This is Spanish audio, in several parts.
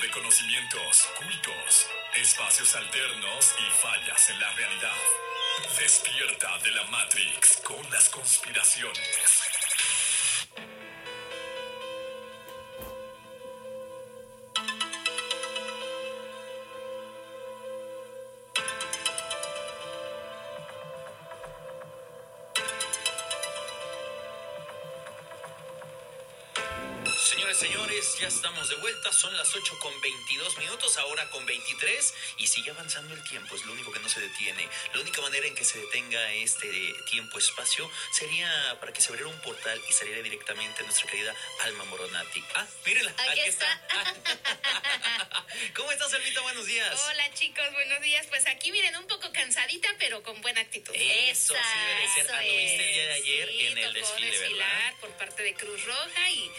de conocimientos, cultos, espacios alternos y fallas en la realidad. Despierta de la Matrix con las conspiraciones. Señores, señores, ya estamos de vuelta. Son las 8 con 22 minutos, ahora con 23. Y sigue avanzando el tiempo, es lo único que no se detiene. La única manera en que se detenga este tiempo-espacio sería para que se abriera un portal y saliera directamente nuestra querida Alma Moronati. Ah, mírenla, Aquí está. ¿Cómo estás, Almita? Buenos días. Hola chicos, buenos días. Pues aquí miren, un poco cansadita, pero con buena actitud. Eso, sí debe ser. Anduviste el día de Sí, ayer en el desfile, desfilar ¿verdad? por parte de Cruz Roja y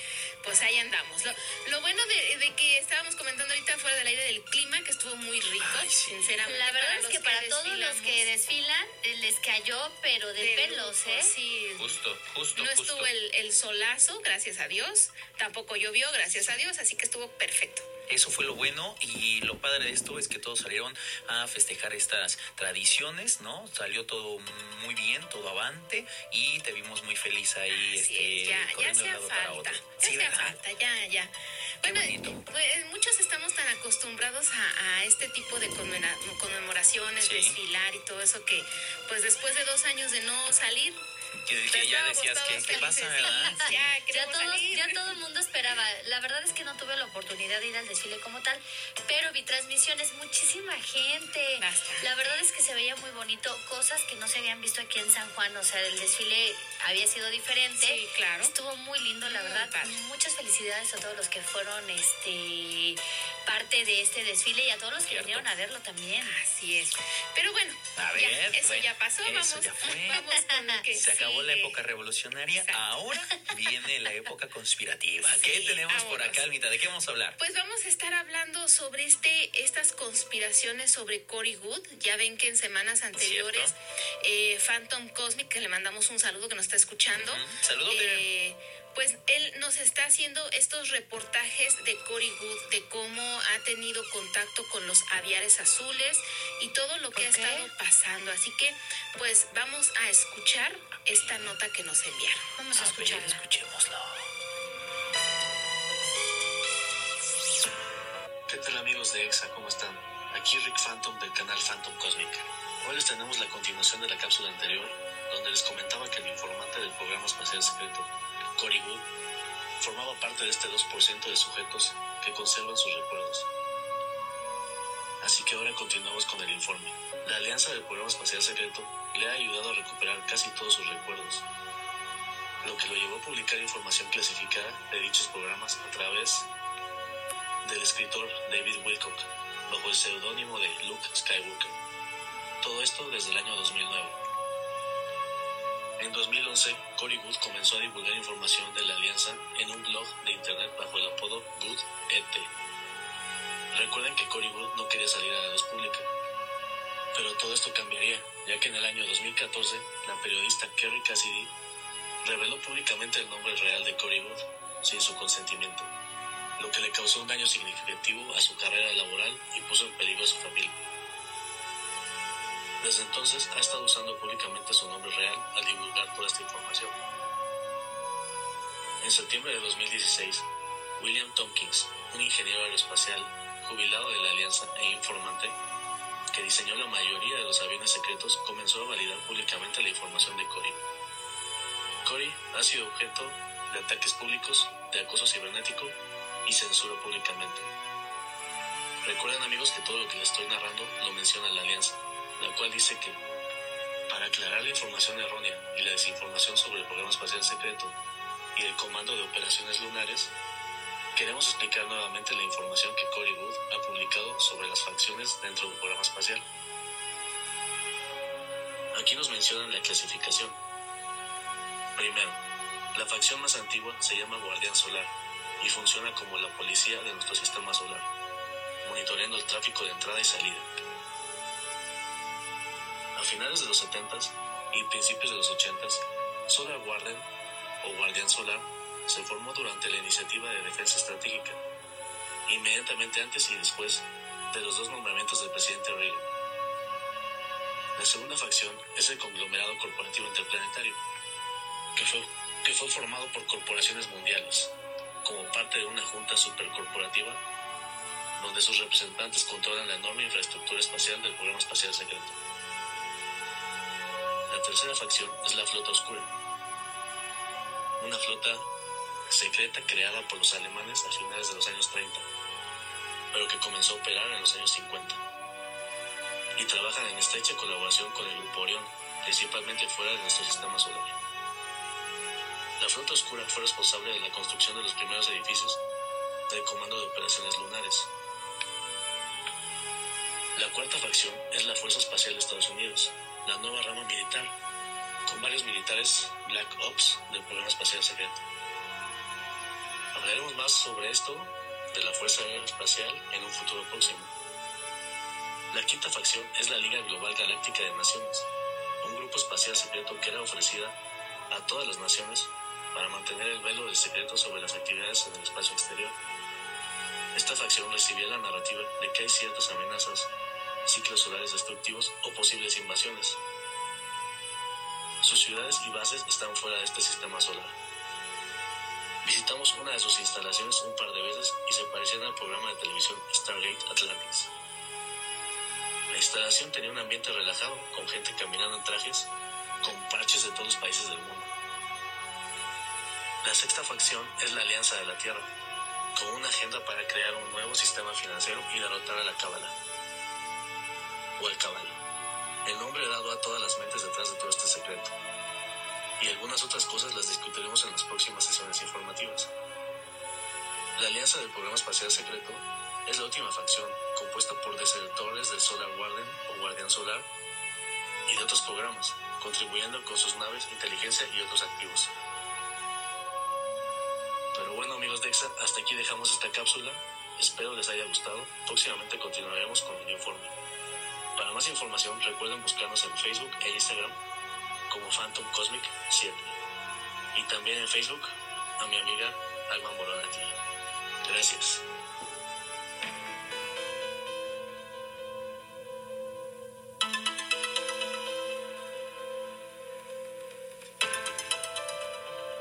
pues ahí andamos. Lo, lo bueno de, de que estábamos comentando ahorita fuera del aire del clima, que estuvo muy rico, Ay, sí. sinceramente. La verdad es que para todos los que desfilan eh, les cayó, pero de, de pelos, lujo, ¿eh? Sí. Justo, justo, No justo. estuvo el, el solazo, gracias a Dios. Tampoco llovió, gracias a Dios, así que estuvo perfecto. Eso fue lo bueno y lo padre de esto es que todos salieron a festejar estas tradiciones, ¿no? Salió todo muy bien, todo avante y te vimos muy feliz ahí, este, es, ya, ya hacía falta. Ya Sí, falta, ya, ya. Qué Bueno, pues, muchos estamos tan acostumbrados a, a este tipo de conmemora- conmemoraciones, Sí. desfilar y todo eso que, pues después de dos años de no salir, Que, que ya decías que qué pasa. ¿verdad? Ya, Ya, todos, ya todo el mundo esperaba. La verdad es que no tuve la oportunidad de ir al desfile como tal, pero vi transmisiones, muchísima gente. La verdad es que se veía muy bonito, cosas que no se habían visto aquí en San Juan. O sea, el desfile había sido diferente. Sí, claro. Estuvo muy lindo, la Muy verdad. padre. Muchas felicidades a todos los que fueron este parte de este desfile y a todos los que vinieron a verlo también. Así es. Pero bueno, A ya, ver, eso bueno, ya pasó. eso vamos, ya fue. vamos con lo que Se acabó la época revolucionaria, Exacto. ahora viene la época conspirativa. ¿Qué tenemos por acá, Almita? ¿De qué vamos a hablar? Pues vamos a estar hablando sobre este, estas conspiraciones sobre Cory Good. Ya ven que en semanas anteriores, eh, Phantom Cosmic, que le mandamos un saludo que nos está escuchando. Saludote. eh, pues él nos está haciendo estos reportajes de Cory Good, de cómo ha tenido contacto con los aviares azules y todo lo que ha estado pasando. Así que, pues vamos a escuchar esta nota que nos enviaron. Vamos a ver, escucharla. escuchémoslo. ¿Qué tal amigos de EXA? ¿Cómo están? Aquí Rick Phantom del canal Phantom Cosmic. Hoy les tenemos la continuación de la cápsula anterior, donde les comentaba que el informante del programa espacial secreto, Good, formaba parte de este 2% de sujetos que conservan sus recuerdos. Así que ahora continuamos con el informe. La alianza del programa espacial secreto le ha ayudado a recuperar casi todos sus recuerdos, lo que lo llevó a publicar información clasificada de dichos programas a través del escritor David Wilcock, bajo el seudónimo de Luke Skywalker. Todo esto desde el año 2009. En 2011, Cory Good comenzó a divulgar información de la alianza en un blog de internet bajo el apodo Good ET. Recuerden que Cory Good no quería salir a la luz pública, pero todo esto cambiaría, ya que en el año 2014, la periodista Kerry Cassidy reveló públicamente el nombre real de Cory Good sin su consentimiento lo que le causó un daño significativo a su carrera laboral y puso en peligro a su familia. Desde entonces ha estado usando públicamente su nombre real al divulgar toda esta información. En septiembre de 2016, William Tompkins, un ingeniero aeroespacial jubilado de la Alianza e informante, que diseñó la mayoría de los aviones secretos, comenzó a validar públicamente la información de Cory. Cory ha sido objeto de ataques públicos, de acoso cibernético y censura públicamente. Recuerden amigos que todo lo que les estoy narrando lo menciona la Alianza, la cual dice que para aclarar la información errónea y la desinformación sobre el programa espacial secreto y el comando de operaciones lunares, queremos explicar nuevamente la información que Cory Wood ha publicado sobre las facciones dentro del programa espacial. Aquí nos mencionan la clasificación. Primero, la facción más antigua se llama Guardián Solar y funciona como la policía de nuestro sistema solar, monitoreando el tráfico de entrada y salida. A finales de los 70s y principios de los 80s, Solar Guardian o Guardián Solar se formó durante la iniciativa de defensa estratégica, inmediatamente antes y después de los dos nombramientos del presidente Reagan. La segunda facción es el conglomerado corporativo interplanetario, que fue, que fue formado por corporaciones mundiales, como parte de una junta supercorporativa donde sus representantes controlan la enorme infraestructura espacial del programa espacial secreto. Tercera facción es la flota oscura, una flota secreta creada por los alemanes a finales de los años 30, pero que comenzó a operar en los años 50. Y trabajan en estrecha colaboración con el Grupo Orión, principalmente fuera de nuestro sistema solar. La flota oscura fue responsable de la construcción de los primeros edificios del Comando de Operaciones Lunares. La cuarta facción es la Fuerza Espacial de Estados Unidos, la nueva rama militar, con varios militares Black Ops del programa espacial secreto. Hablaremos más sobre esto de la Fuerza Aérea Espacial en un futuro próximo. La quinta facción es la Liga Global Galáctica de Naciones, un grupo espacial secreto que era ofrecida a todas las naciones para mantener el velo del secreto sobre las actividades en el espacio exterior. Esta facción recibía la narrativa de que hay ciertas amenazas, ciclos solares destructivos o posibles invasiones. Sus ciudades y bases están fuera de este sistema solar. Visitamos una de sus instalaciones un par de veces y se parecían al programa de televisión Stargate Atlantis. La instalación tenía un ambiente relajado, con gente caminando en trajes, con parches de todos los países del mundo. La sexta facción es la Alianza de la Tierra, con una agenda para crear un nuevo sistema financiero y derrotar a la Cábala. O Cábala, el nombre dado a todas las mentes detrás de todo este secreto. Y algunas otras cosas las discutiremos en las próximas sesiones informativas. La Alianza del Programa Espacial Secreto es la última facción, compuesta por desertores del Solar Warden o Guardián Solar y de otros programas, contribuyendo con sus naves, inteligencia y otros activos. Pero bueno amigos de EXA, hasta aquí dejamos esta cápsula. Espero les haya gustado. Próximamente continuaremos con el informe. Más información recuerden buscarnos en Facebook e Instagram como Phantom Cosmic 7. Y también en Facebook a mi amiga Alma Moronati. Gracias.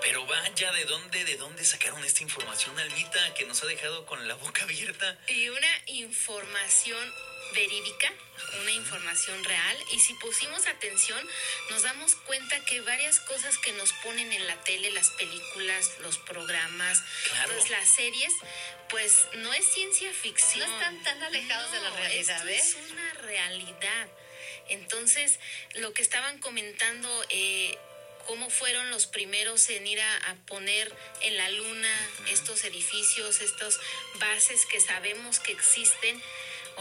Pero vaya, ¿de dónde, de dónde sacaron esta información, Almita, que nos ha dejado con la boca abierta? Y una información verídica, una información real. Y si pusimos atención, nos damos cuenta que varias cosas que nos ponen en la tele, las películas, los programas, Claro. pues las series, pues no es ciencia ficción. No están tan alejados de la realidad, esto ¿eh? Es una realidad. Entonces, lo que estaban comentando, eh, cómo fueron los primeros en ir a, a poner en la luna estos edificios, estas bases que sabemos que existen.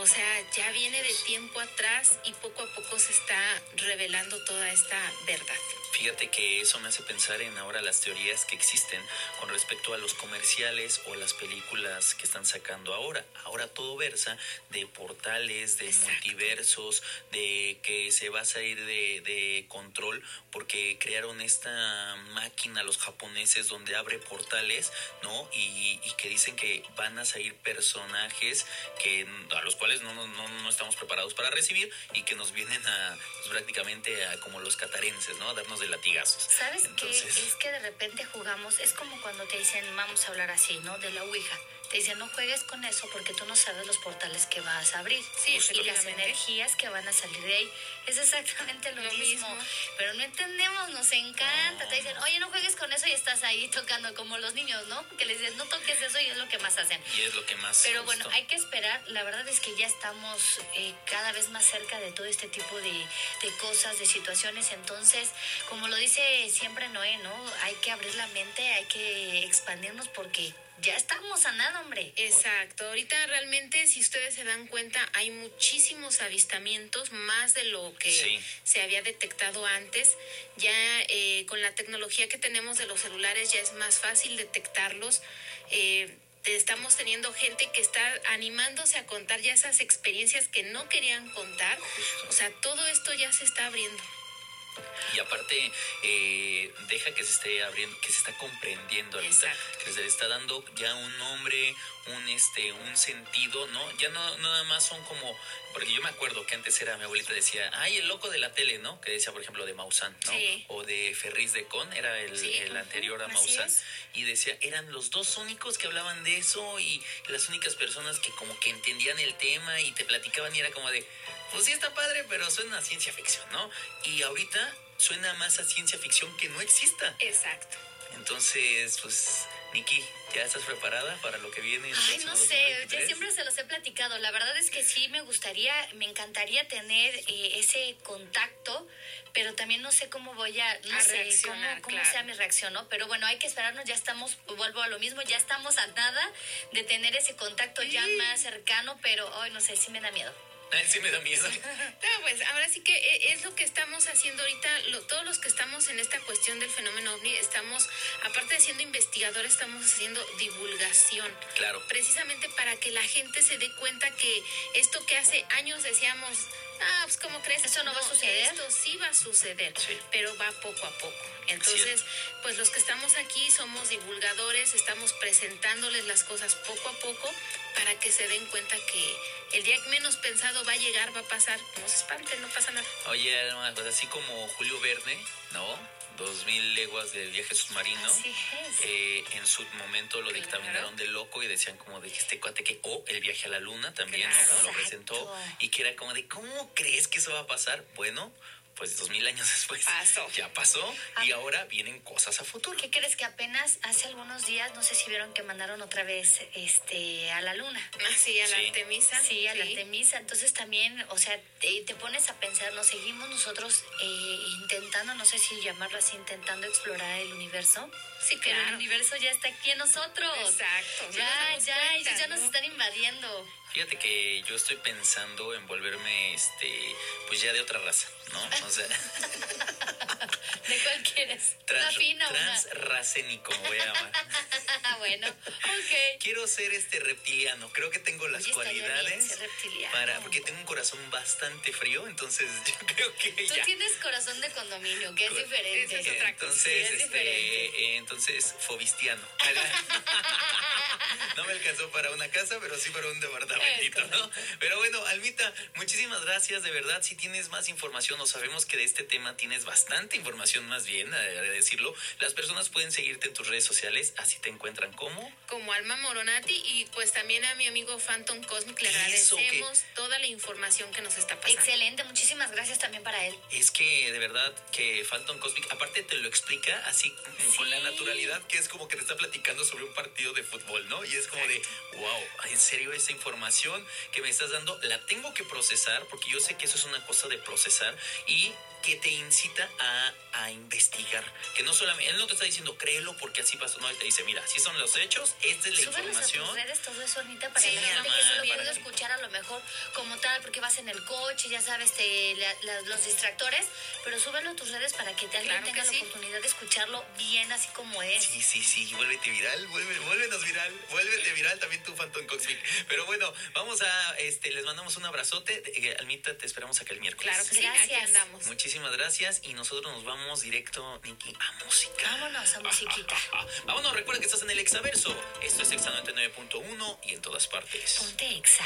O sea, ya viene de tiempo atrás y poco a poco se está revelando toda esta verdad. Fíjate que eso me hace pensar en ahora las teorías que existen con respecto a los comerciales o las películas que están sacando ahora. Ahora todo versa de portales, de Exacto. multiversos, de que se va a salir de, de control porque crearon esta máquina los japoneses donde abre portales, ¿no? Y, y que dicen que van a salir personajes que a los cuales no, no, no, no estamos preparados para recibir y que nos vienen a pues, prácticamente a como los catarenses, ¿no? A darnos de latigazos. ¿Sabes Entonces- qué? Es que de repente jugamos, es como cuando te dicen, vamos a hablar así, ¿no? De la Ouija. Te dicen, no juegues con eso porque tú no sabes los portales que vas a abrir. Sí, y las energías que van a salir de ahí. Es exactamente lo, Lo mismo. mismo. Pero no entendemos, nos encanta. Te dicen, oye, no juegues con eso y estás ahí tocando como los niños, ¿no? Que les dices, no toques eso y es lo que más hacen. Y es lo que más. Pero bueno, hay que esperar. La verdad es que ya estamos eh, cada vez más cerca de todo este tipo de, de cosas, de situaciones. Entonces, como lo dice siempre Noé, ¿no? Hay que abrir la mente, hay que expandirnos porque ya estamos a nada, hombre. Exacto, ahorita realmente si ustedes se dan cuenta hay muchísimos avistamientos, más de lo que Sí. se había detectado antes. Ya eh, con la tecnología que tenemos de los celulares ya es más fácil detectarlos. Eh, estamos teniendo gente que está animándose a contar ya esas experiencias que no querían contar. O sea, todo esto ya se está abriendo. Y aparte, eh, deja que se esté abriendo, que se está comprendiendo ahorita, que se le está dando ya un nombre, un este, un sentido, ¿no? Ya no, nada más son como, porque yo me acuerdo que antes era, mi abuelita decía, ay, el loco de la tele, ¿no? Que decía, por ejemplo, de Maussan, ¿no? O de Ferris de Con, era el, anterior a Maussan. Y decía, eran los dos únicos que hablaban de eso y las únicas personas que como que entendían el tema y te platicaban y era como de, pues sí está padre, pero suena a ciencia ficción, ¿no? Y ahorita suena más a ciencia ficción que no exista. Exacto. Entonces, pues, Nikki, ¿ya estás preparada para lo que viene? Ay, no sé, ya siempre se los he platicado. La verdad es que sí me gustaría, me encantaría tener eh, ese contacto, pero también no sé cómo voy a, no sé cómo, sea mi reacción, ¿no? Pero bueno, hay que esperarnos, ya estamos, vuelvo a lo mismo, ya estamos a nada de tener ese contacto ya más cercano, pero hoy no sé, sí me da miedo. Sí me da miedo. No, pues ahora sí que eh, es lo que estamos haciendo ahorita, todos los que estamos en esta cuestión del fenómeno ovni, estamos, aparte de siendo investigadores, estamos haciendo divulgación. Claro. Precisamente para que la gente se dé cuenta que esto que hace años decíamos, ah, pues ¿cómo crees? Eso no, va a suceder. Esto sí va a suceder, pero va poco a poco. Entonces, pues los que estamos aquí somos divulgadores, estamos presentándoles las cosas poco a poco para que se den cuenta que el día menos pensado va a llegar, va a pasar. No se espanten, no pasa nada. Oye, pues así como Julio Verne, ¿no? Dos mil leguas de viaje submarino. Eh, en su momento lo dictaminaron de loco y decían como de este cuate que, o el viaje a la luna también, ¿no? Lo presentó y que era como de, ¿cómo crees que eso va a pasar? Bueno, pues dos mil años después pasó. ya pasó y ah. ahora vienen cosas a futuro. ¿Qué crees que apenas hace algunos días, no sé si vieron que mandaron otra vez este a la luna? Ah, sí, a la Artemisa. Sí, a la Artemisa. Entonces también, o sea, te, pones a pensar, nos seguimos nosotros eh, intentando, no sé si llamarlo así, intentando explorar el universo. Sí, claro. el universo ya está aquí en nosotros. Exacto. Ya, ya, ellos ya nos están invadiendo. Fíjate que yo estoy pensando en volverme, este, pues ya de otra raza, ¿no? O sea... ¿De cuál quieres? Trans, fina transracénico, voy a llamar. bueno, ok. Quiero ser este reptiliano. Creo que tengo las cualidades para porque tengo un corazón bastante frío, entonces yo creo que Tú tienes corazón de condominio, que es diferente. Es otra entonces, este, eh, entonces fobistiano. No me alcanzó para una casa, pero sí para un departamentito, ¿no? Pero bueno, Almita, muchísimas gracias, de verdad. Si tienes más información, o sabemos que de este tema tienes bastante información más bien, a decirlo. Las personas pueden seguirte en tus redes sociales, así te encuentran como. Como Alma Moronati y pues también a mi amigo Phantom Cosmic le agradecemos toda la información que nos está pasando. Excelente, muchísimas gracias también para él. Es que de verdad que Phantom Cosmic, aparte te lo explica así con la naturalidad que es como que te está platicando sobre un partido de fútbol, ¿no? Y es como de, wow, en serio esa información que me estás dando la tengo que procesar porque yo sé que eso es una cosa de procesar y que te incita a, a, investigar. Que no solamente, él no te está diciendo créelo porque así pasó, no, él te dice, mira, si son los hechos, esta es la información. A tus redes todo eso, Anita, para sí, la gente que se escuchar a lo mejor como tal, porque vas en el coche, ya sabes, te, los distractores, pero súbelo a tus redes para que alguien tenga la oportunidad de escucharlo bien así como es. Sí, sí, sí, vuélvete viral, vuelve, vuélvenos viral, vuélvete viral también tu Phantom Cosmic. Pero bueno, vamos a, este, les mandamos un abrazote. Eh, Almita, te esperamos acá el miércoles. Claro que sí, aquí andamos. Muchísimas muchísimas gracias y nosotros nos vamos directo, Nikki, a música. Vámonos a musiquita. Vámonos, recuerda que estás en el Exaverso. Esto es Exa 99.1 y en todas partes. Ponte Exa.